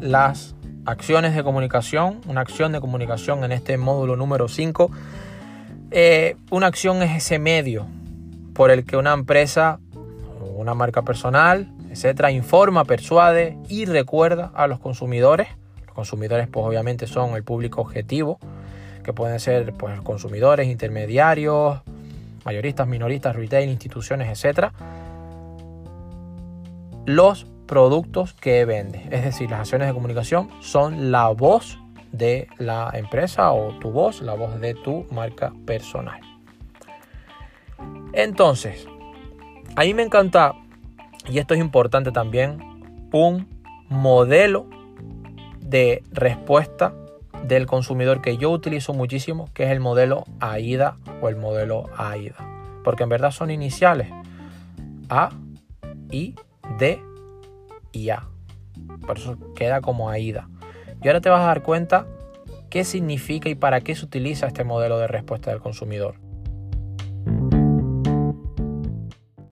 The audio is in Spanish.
las acciones de comunicación, una acción de comunicación en este módulo número 5, eh, una acción es ese medio por el que una empresa, una marca personal, etcétera, informa, persuade y recuerda a los consumidores. Los consumidores, pues obviamente son el público objetivo, que pueden ser pues, consumidores, intermediarios, mayoristas, minoristas, retail, instituciones, etcétera. Los productos que vende. Es decir, las acciones de comunicación son la voz de la empresa o tu voz, la voz de tu marca personal. Entonces, a mí me encanta, y esto es importante también, un modelo de respuesta del consumidor que yo utilizo muchísimo, que es el modelo AIDA o el modelo AIDA. Porque en verdad son iniciales A, I, D y. Por eso queda como AIDA. Y ahora te vas a dar cuenta qué significa y para qué se utiliza este modelo de respuesta del consumidor.